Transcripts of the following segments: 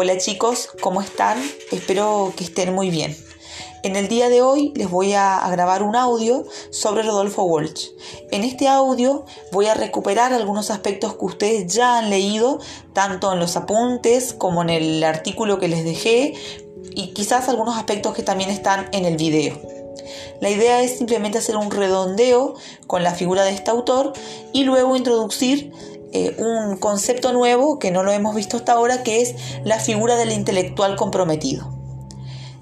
Hola chicos, ¿cómo están? Espero que estén muy bien. En el día de hoy les voy a, grabar un audio sobre Rodolfo Walsh. En este audio voy a recuperar algunos aspectos que ustedes ya han leído, tanto en los apuntes como en el artículo que les dejé, y quizás algunos aspectos que también están en el video. La idea es simplemente hacer un redondeo con la figura de este autor y luego introducir eh, un concepto nuevo que no lo hemos visto hasta ahora, que es la figura del intelectual comprometido.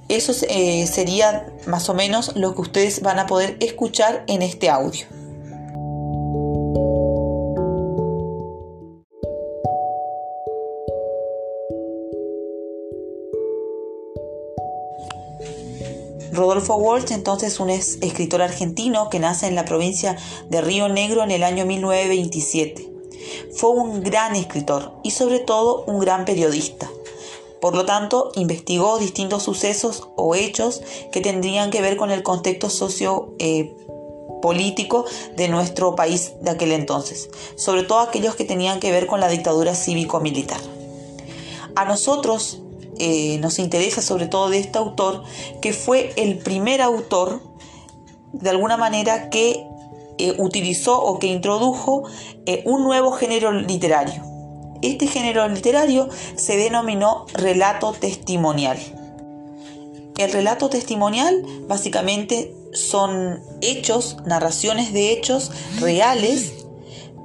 Eso eh, sería más o menos lo que ustedes van a poder escuchar en este audio. Rodolfo Walsh entonces es un escritor argentino que nace en la provincia de Río Negro en el año 1927. Fue un gran escritor y sobre todo un gran periodista. Por lo tanto, investigó distintos sucesos o hechos que tendrían que ver con el contexto socio eh, de nuestro país de aquel entonces, sobre todo aquellos que tenían que ver con la dictadura cívico-militar. A nosotros eh, nos interesa sobre todo de este autor, que fue el primer autor, de alguna manera, que eh, utilizó o que introdujo eh, un nuevo género literario. Este género literario se denominó relato testimonial. El relato testimonial básicamente son hechos, narraciones de hechos reales,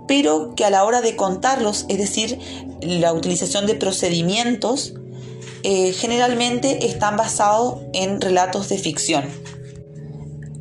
pero que a la hora de contarlos, es decir, la utilización de procedimientos, eh, generalmente están basados en relatos de ficción.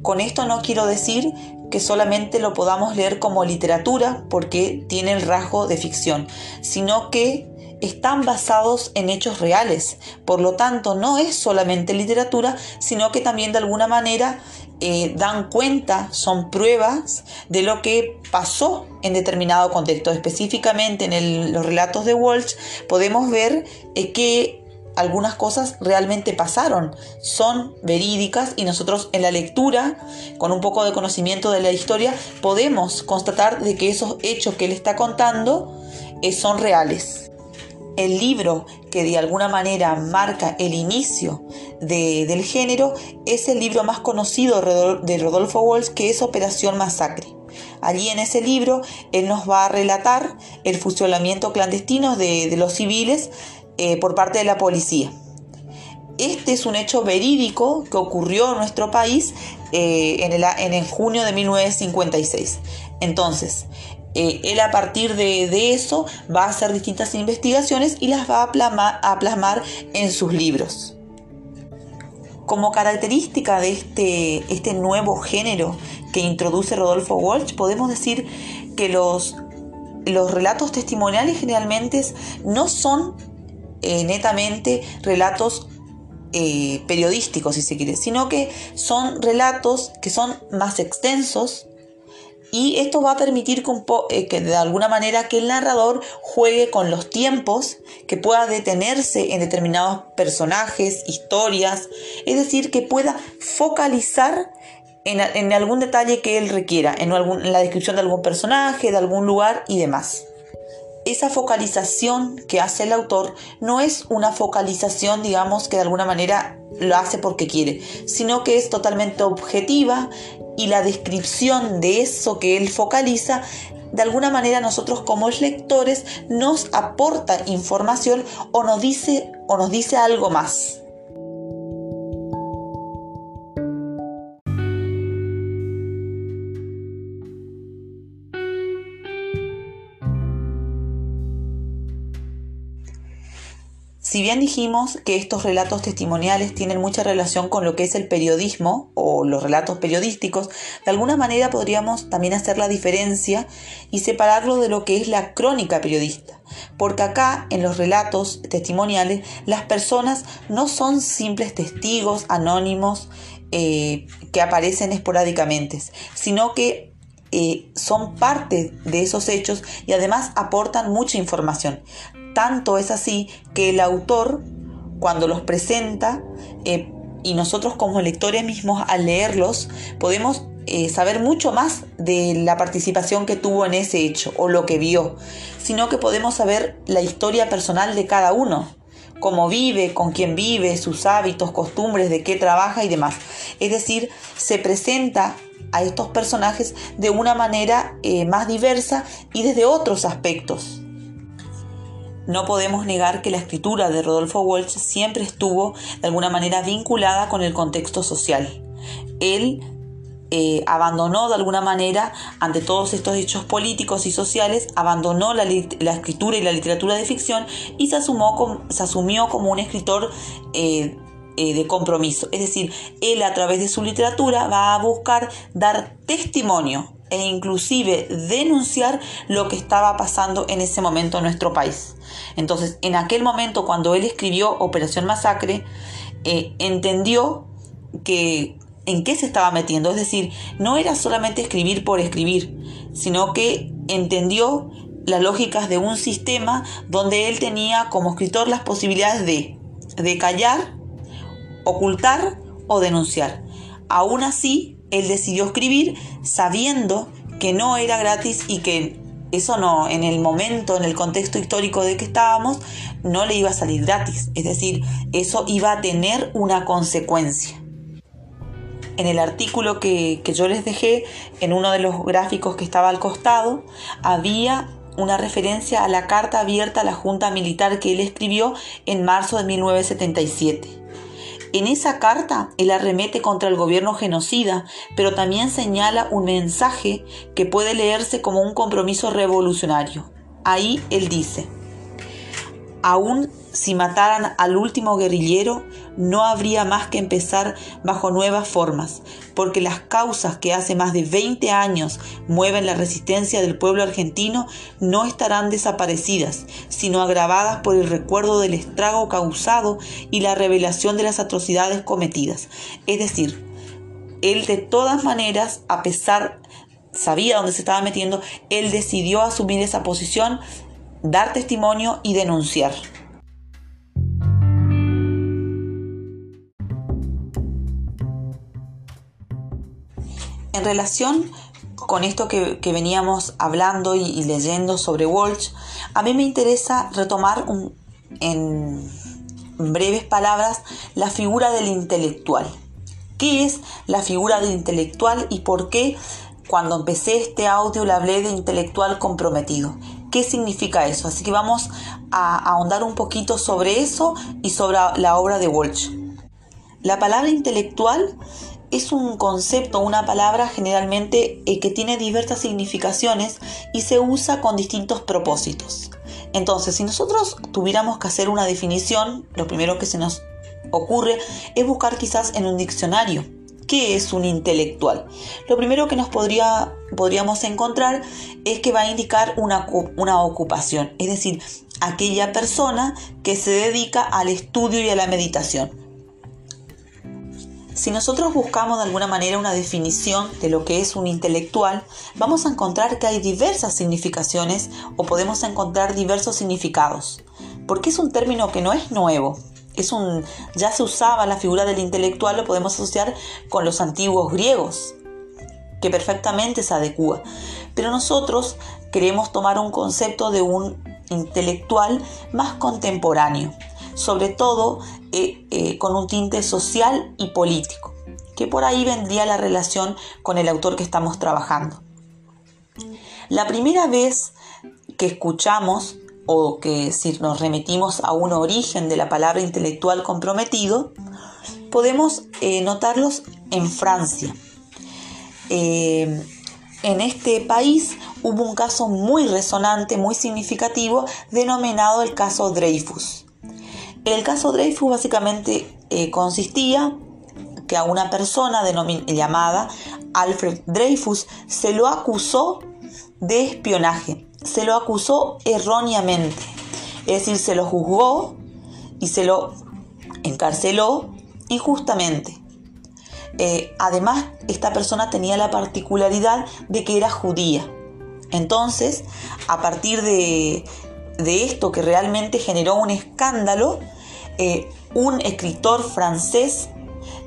Con esto no quiero decir que solamente lo podamos leer como literatura porque tiene el rasgo de ficción, sino que están basados en hechos reales. Por lo tanto, no es solamente literatura, sino que también de alguna manera eh, dan cuenta, son pruebas de lo que pasó en determinado contexto. Específicamente en los relatos de Walsh podemos ver eh, que algunas cosas realmente pasaron, son verídicas y nosotros en la lectura, con un poco de conocimiento de la historia, podemos constatar de que esos hechos que él está contando eh, son reales. El libro que de alguna manera marca el inicio del género es el libro más conocido de Rodolfo Walsh que es Operación Masacre. Allí en ese libro él nos va a relatar el fusilamiento clandestino de los civiles eh, por parte de la policía. Este es un hecho verídico que ocurrió en nuestro país eh, en, el, junio de 1956. Entonces, eh, él a partir de, eso va a hacer distintas investigaciones y las va a a plasmar en sus libros. Como característica de este, este nuevo género que introduce Rodolfo Walsh, podemos decir que los, los relatos testimoniales generalmente no son eh, netamente relatos eh, periodísticos, si se quiere, sino que son relatos que son más extensos y esto va a permitir que, eh, que, de alguna manera que el narrador juegue con los tiempos, que pueda detenerse en determinados personajes, historias, es decir, que pueda focalizar en, algún detalle que él requiera, en, en la descripción de algún personaje, de algún lugar y demás esa focalización que hace el autor no es una focalización, digamos, que de alguna manera lo hace porque quiere, sino que es totalmente objetiva y la descripción de eso que él focaliza, de alguna manera nosotros como lectores nos aporta información o nos dice o nos dice algo más. Si bien dijimos que estos relatos testimoniales tienen mucha relación con lo que es el periodismo o los relatos periodísticos, de alguna manera podríamos también hacer la diferencia y separarlo de lo que es la crónica periodista. Porque acá, en los relatos testimoniales, las personas no son simples testigos anónimos eh, que aparecen esporádicamente, sino que son parte de esos hechos y además aportan mucha información. Tanto es así que el autor, cuando los presenta, eh, y nosotros como lectores mismos al leerlos, podemos eh, saber mucho más de la participación que tuvo en ese hecho o lo que vio, sino que podemos saber la historia personal de cada uno. cómo vive, con quién vive, sus hábitos, costumbres, de qué trabaja y demás. Es decir, se presenta a estos personajes de una manera eh, más diversa y desde otros aspectos. No podemos negar que la escritura de Rodolfo Walsh siempre estuvo de alguna manera vinculada con el contexto social. Él eh, abandonó de alguna manera, ante todos estos hechos políticos y sociales, abandonó la, escritura y la literatura de ficción y se, se asumió como un escritor eh, eh, de compromiso. Es decir, él a través de su literatura va a buscar dar testimonio e inclusive denunciar lo que estaba pasando en ese momento en nuestro país. Entonces, en aquel momento cuando él escribió Operación Masacre, entendió que en qué se estaba metiendo. Es decir, no era solamente escribir por escribir, sino que entendió las lógicas de un sistema donde él tenía como escritor las posibilidades de, de callar, ocultar o denunciar. Aún así, él decidió escribir sabiendo que no era gratis y que eso no, en el momento, en el contexto histórico de que estábamos, no le iba a salir gratis. Es decir, eso iba a tener una consecuencia en el artículo que, yo les dejé, en uno de los gráficos que estaba al costado, había una referencia a la carta abierta a la Junta Militar que él escribió en marzo de 1977. En esa carta él arremete contra el gobierno genocida, pero también señala un mensaje que puede leerse como un compromiso revolucionario. Ahí él dice, aún si mataran al último guerrillero, no habría más que empezar bajo nuevas formas, porque las causas que hace más de 20 años mueven la resistencia del pueblo argentino no estarán desaparecidas, sino agravadas por el recuerdo del estrago causado y la revelación de las atrocidades cometidas. Es decir, él de todas maneras, a pesar, sabía dónde se estaba metiendo, él decidió asumir esa posición, dar testimonio y denunciar. En relación con esto que, veníamos hablando y, leyendo sobre Walsh, a mí me interesa retomar en breves palabras la figura del intelectual. ¿Qué es la figura del intelectual y por qué cuando empecé este audio le hablé de intelectual comprometido? ¿Qué significa eso? Así que vamos a ahondar un poquito sobre eso y sobre la obra de Walsh. La palabra intelectual es un concepto, una palabra generalmente eh, que tiene diversas significaciones y se usa con distintos propósitos. Entonces, si nosotros tuviéramos que hacer una definición, lo primero que se nos ocurre es buscar quizás en un diccionario. ¿Qué es un intelectual? Lo primero que nos podría, podríamos encontrar es que va a indicar una, una ocupación, es decir, aquella persona que se dedica al estudio y a la meditación. Si nosotros buscamos de alguna manera una definición de lo que es un intelectual, vamos a encontrar que hay diversas significaciones o podemos encontrar diversos significados, porque es un término que no es nuevo. Es un, ya se usaba la figura del intelectual, lo podemos asociar con los antiguos griegos, que perfectamente se adecua. Pero nosotros queremos tomar un concepto de un intelectual más contemporáneo, sobre todo eh, eh, con un tinte social y político, que por ahí vendría la relación con el autor que estamos trabajando. La primera vez que escuchamos o que si nos remitimos a un origen de la palabra intelectual comprometido, podemos eh, notarlos en Francia. en este país hubo un caso muy resonante, muy significativo, denominado el caso Dreyfus. El caso Dreyfus básicamente eh, consistía que a una persona llamada Alfred Dreyfus se lo acusó de espionaje, se lo acusó erróneamente, es decir, se lo juzgó y se lo encarceló injustamente. Eh, además, esta persona tenía la particularidad de que era judía. Entonces, a partir de, de esto que realmente generó un escándalo, eh, un escritor francés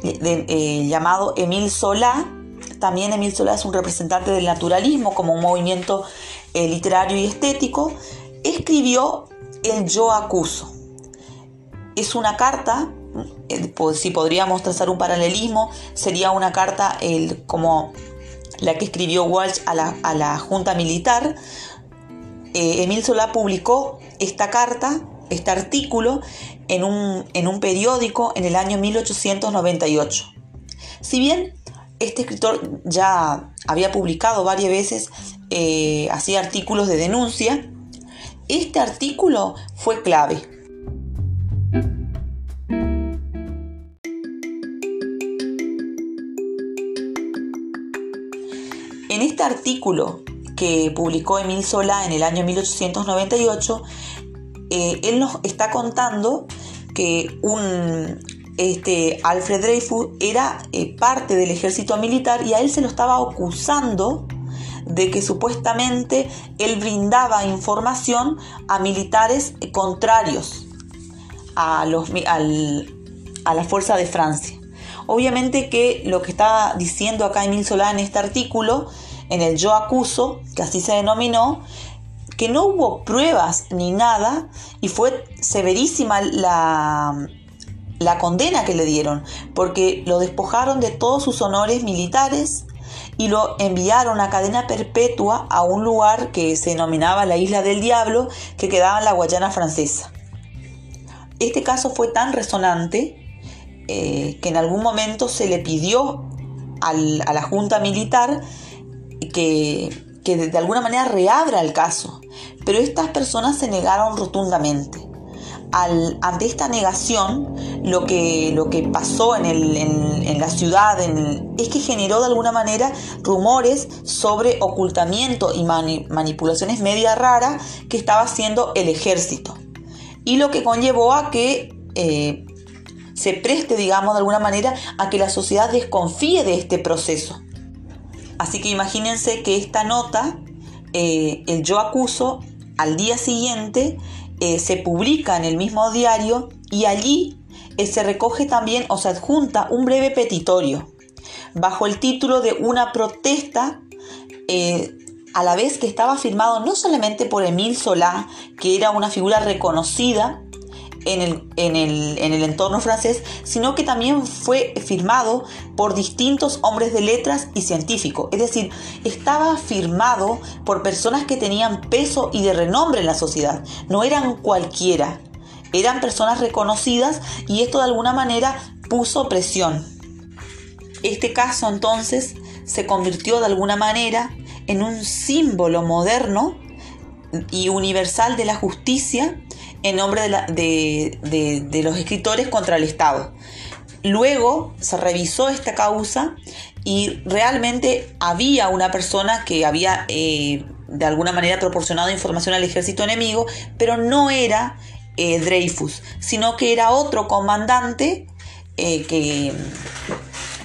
eh, llamado Émile Zola, también Émile Zola es un representante del naturalismo como un movimiento eh, literario y estético, escribió El yo acuso. es una carta, si podríamos trazar un paralelismo, sería una carta el, como la que escribió Walsh a la, Junta Militar. Emil Solá publicó esta carta, este artículo, en un, en un periódico en el año 1898. Si bien este escritor ya había publicado varias veces eh, así artículos de denuncia, este artículo fue clave. En este artículo que publicó Emil Solá en el año 1898, eh, él nos está contando que un, este, Alfred Dreyfus era eh, parte del ejército militar y a él se lo estaba acusando de que supuestamente él brindaba información a militares contrarios a, los, a la fuerza de Francia. Obviamente que lo que está diciendo acá Emil Solá en este artículo, en el yo acuso, que así se denominó, que no hubo pruebas ni nada y fue severísima la, la condena que le dieron, porque lo despojaron de todos sus honores militares y lo enviaron a cadena perpetua a un lugar que se denominaba la Isla del Diablo, que quedaba en la Guayana francesa. Este caso fue tan resonante eh, que en algún momento se le pidió a la Junta Militar que, que de alguna manera reabra el caso, pero estas personas se negaron rotundamente ante esta negación, lo que, lo que pasó en, la ciudad es que generó de alguna manera rumores sobre ocultamiento y manipulaciones media raras que estaba haciendo el ejército. Y lo que conllevó a que eh, se preste, digamos, de alguna manera a que la sociedad desconfíe de este proceso. Así que imagínense que esta nota, eh, el yo acuso, al día siguiente eh, se publica en el mismo diario y allí eh, se recoge también o se adjunta un breve petitorio bajo el título de una protesta eh, a la vez que estaba firmado no solamente por Emile Solá, que era una figura reconocida en el, en, el, entorno francés, sino que también fue firmado por distintos hombres de letras y científicos. Es decir, estaba firmado por personas que tenían peso y de renombre en la sociedad. No eran cualquiera, eran personas reconocidas y esto de alguna manera puso presión. Este caso entonces se convirtió de alguna manera en un símbolo moderno y universal de la justicia en nombre de, los escritores contra el Estado. Luego se revisó esta causa y realmente había una persona que había eh, de alguna manera proporcionado información al ejército enemigo, pero no era eh, Dreyfus, sino que era otro comandante eh, que,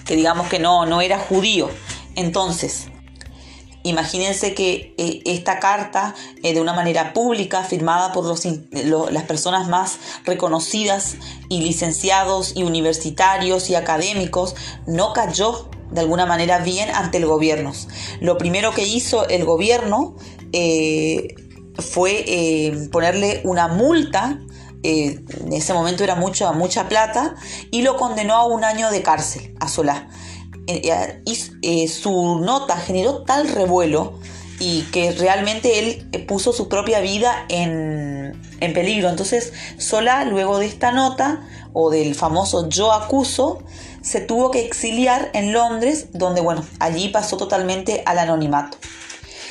que, digamos que no, no era judío. Entonces, Imagínense que eh, esta carta, eh, de una manera pública, firmada por las personas más reconocidas y licenciados y universitarios y académicos, no cayó de alguna manera bien ante el gobierno. Lo primero que hizo el gobierno eh, fue ponerle una multa en ese momento era mucha, mucha plata, y lo condenó a un año de cárcel a Solá. Eh, y eh, su nota generó tal revuelo y que realmente él eh, puso su propia vida en, en peligro. Entonces, sola luego de esta nota o del famoso yo acuso, se tuvo que exiliar en Londres, donde, bueno, allí pasó totalmente al anonimato.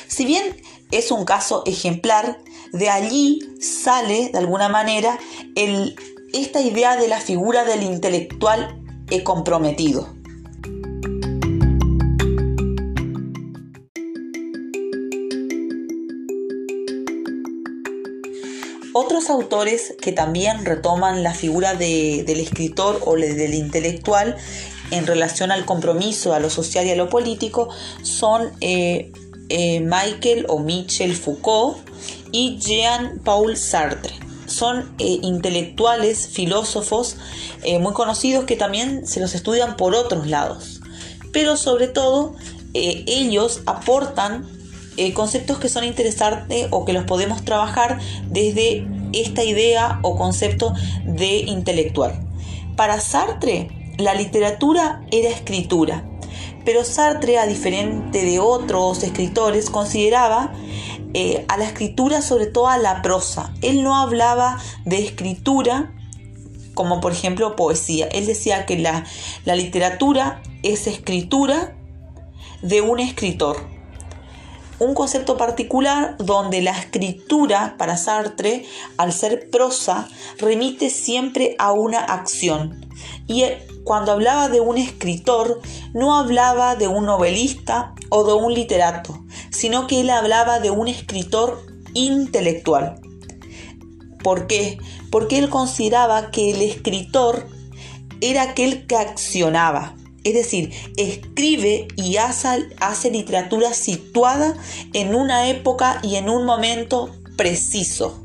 Si bien es un caso ejemplar, de allí sale de alguna manera esta idea de la figura del intelectual comprometido. Otros autores que también retoman la figura del escritor o del intelectual en relación al compromiso, a lo social y a lo político son eh, eh, Michael o Michel Foucault y Jean-Paul Sartre. Son eh, intelectuales, filósofos muy conocidos que también se los estudian por otros lados. Pero sobre todo ellos aportan conceptos que son interesantes o que los podemos trabajar desde esta idea o concepto de intelectual. Para Sartre, la literatura era escritura, pero Sartre, a diferente de otros escritores, consideraba eh, a la escritura sobre todo a la prosa. Él no hablaba de escritura como por ejemplo poesía. Él decía que la, la literatura es escritura de un escritor. Un concepto particular donde la escritura para Sartre, al ser prosa, remite siempre a una acción. Y cuando hablaba de un escritor, no hablaba de un novelista o de un literato, sino que él hablaba de un escritor intelectual. ¿Por qué? Porque él consideraba que el escritor era aquel que accionaba, es decir, escribe y hace, hace, literatura situada en una época y en un momento preciso.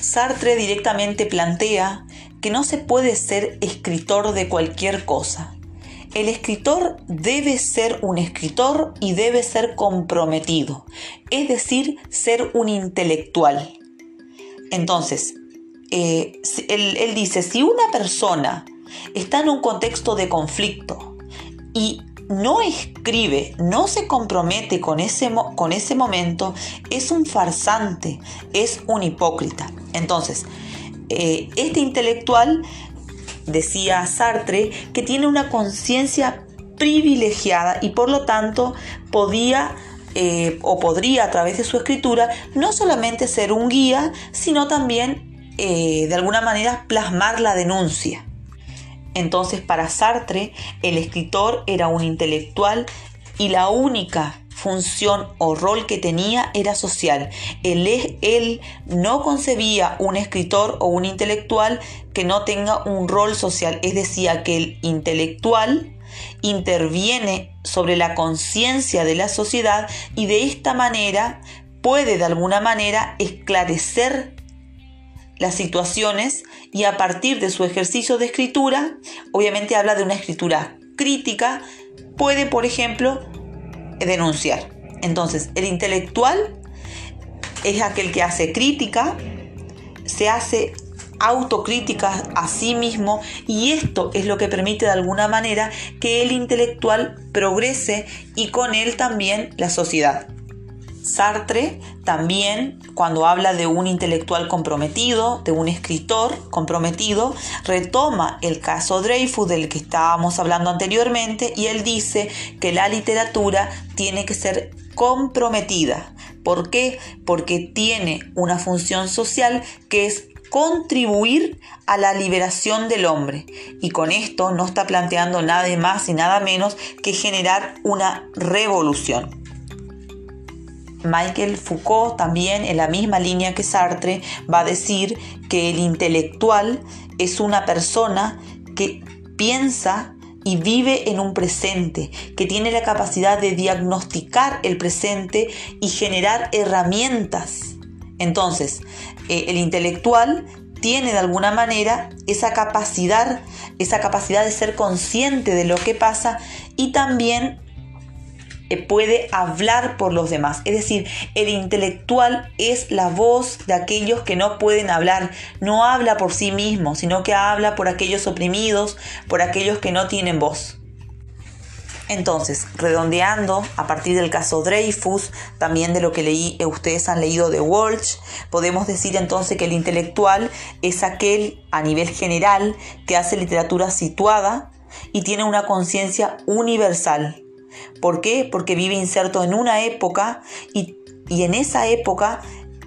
Sartre directamente plantea que no se puede ser escritor de cualquier cosa. El escritor debe ser un escritor y debe ser comprometido, es decir, ser un intelectual. Entonces, eh, él, dice, si una persona está en un contexto de conflicto y no escribe, no se compromete con ese, con ese momento, es un farsante, es un hipócrita. Entonces, eh, este intelectual decía Sartre que tiene una conciencia privilegiada y por lo tanto podía eh, o podría a través de su escritura no solamente ser un guía, sino también eh, de alguna manera plasmar la denuncia. Entonces para Sartre el escritor era un intelectual y la única función o rol que tenía era social. Él, él, no concebía un escritor o un intelectual que no tenga un rol social, es decir, que el intelectual interviene sobre la conciencia de la sociedad y de esta manera puede de alguna manera esclarecer las situaciones y a partir de su ejercicio de escritura, obviamente habla de una escritura crítica, puede, por ejemplo, denunciar. Entonces, el intelectual es aquel que hace crítica, se hace autocrítica a sí mismo y esto es lo que permite de alguna manera que el intelectual progrese y con él también la sociedad. Sartre también, cuando habla de un intelectual comprometido, de un escritor comprometido, retoma el caso Dreyfus del que estábamos hablando anteriormente y él dice que la literatura tiene que ser comprometida. ¿Por qué? Porque tiene una función social que es contribuir a la liberación del hombre. Y con esto no está planteando nada más y nada menos que generar una revolución. Michael Foucault también en la misma línea que Sartre va a decir que el intelectual es una persona que piensa y vive en un presente, que tiene la capacidad de diagnosticar el presente y generar herramientas. Entonces, eh, el intelectual tiene de alguna manera esa capacidad, esa capacidad de ser consciente de lo que pasa y también puede hablar por los demás. Es decir, el intelectual es la voz de aquellos que no pueden hablar. No habla por sí mismo, sino que habla por aquellos oprimidos, por aquellos que no tienen voz. Entonces, redondeando a partir del caso Dreyfus, también de lo que eh, ustedes han leído de Walsh, podemos decir entonces que el intelectual es aquel a nivel general que hace literatura situada y tiene una conciencia universal. ¿Por qué? Porque vive inserto en una época y, y en esa época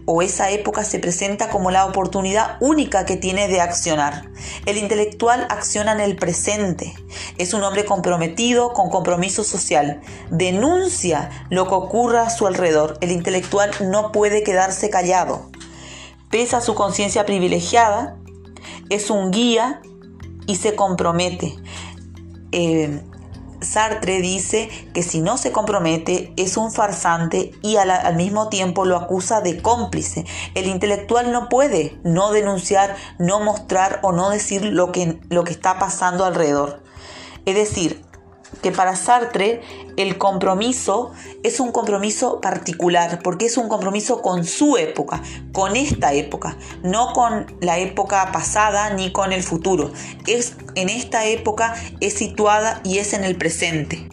o esa época se presenta como la oportunidad única que tiene de accionar. El intelectual acciona en el presente. Es un hombre comprometido con compromiso social. Denuncia lo que ocurra a su alrededor. El intelectual no puede quedarse callado. Pesa su conciencia privilegiada, es un guía y se compromete. Eh, Sartre dice que si no se compromete es un farsante y al, mismo tiempo lo acusa de cómplice. El intelectual no puede no denunciar, no mostrar o no decir lo que, lo que está pasando alrededor. Es decir, que para Sartre el compromiso es un compromiso particular, porque es un compromiso con su época, con esta época, no con la época pasada ni con el futuro. Es en esta época es situada y es en el presente.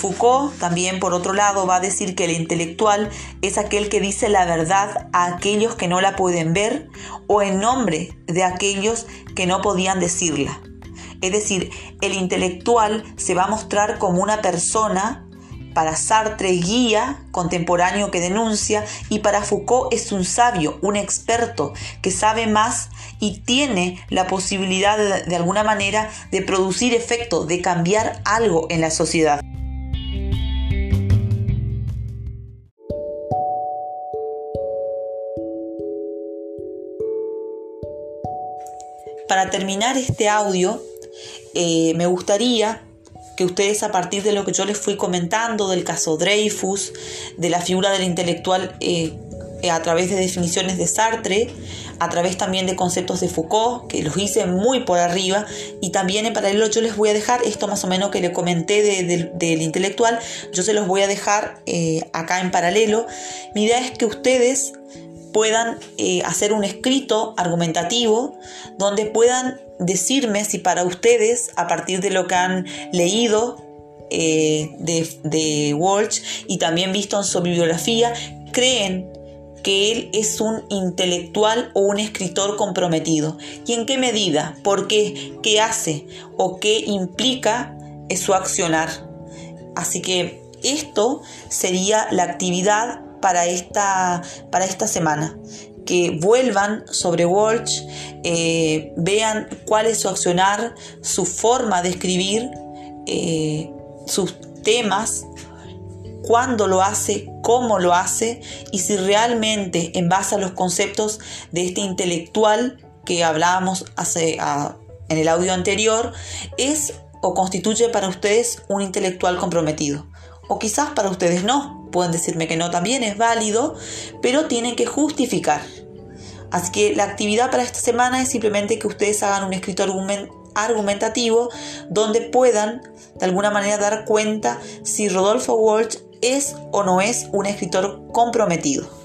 Foucault también, por otro lado, va a decir que el intelectual es aquel que dice la verdad a aquellos que no la pueden ver o en nombre de aquellos que no podían decirla. Es decir, el intelectual se va a mostrar como una persona para Sartre guía contemporáneo que denuncia y para Foucault es un sabio, un experto que sabe más y tiene la posibilidad de, alguna manera de producir efecto, de cambiar algo en la sociedad. Para terminar este audio, eh, me gustaría que ustedes a partir de lo que yo les fui comentando del caso Dreyfus, de la figura del intelectual eh, eh, a través de definiciones de Sartre, a través también de conceptos de Foucault, que los hice muy por arriba, y también en paralelo yo les voy a dejar esto más o menos que le comenté del intelectual, yo se los voy a dejar acá en paralelo. Mi idea es que ustedes puedan eh, hacer un escrito argumentativo donde puedan decirme si para ustedes, a partir de lo que han leído eh, de, de Walsh y también visto en su bibliografía, creen que él es un intelectual o un escritor comprometido. ¿Y en qué medida? ¿Por qué? ¿Qué hace? ¿O qué implica su accionar? Así que esto sería la actividad para esta, para esta semana. Que vuelvan sobre Walsh, eh, vean cuál es su accionar, su forma de escribir, eh, sus temas, cuándo lo hace, cómo lo hace y si realmente en base a los conceptos de este intelectual que hablábamos hace, en el audio anterior, es o constituye para ustedes un intelectual comprometido. O quizás para ustedes no, Pueden decirme que no, también es válido, pero tienen que justificar. Así que la actividad para esta semana es simplemente que ustedes hagan un escrito argumentativo donde puedan de alguna manera dar cuenta si Rodolfo Walsh es o no es un escritor comprometido.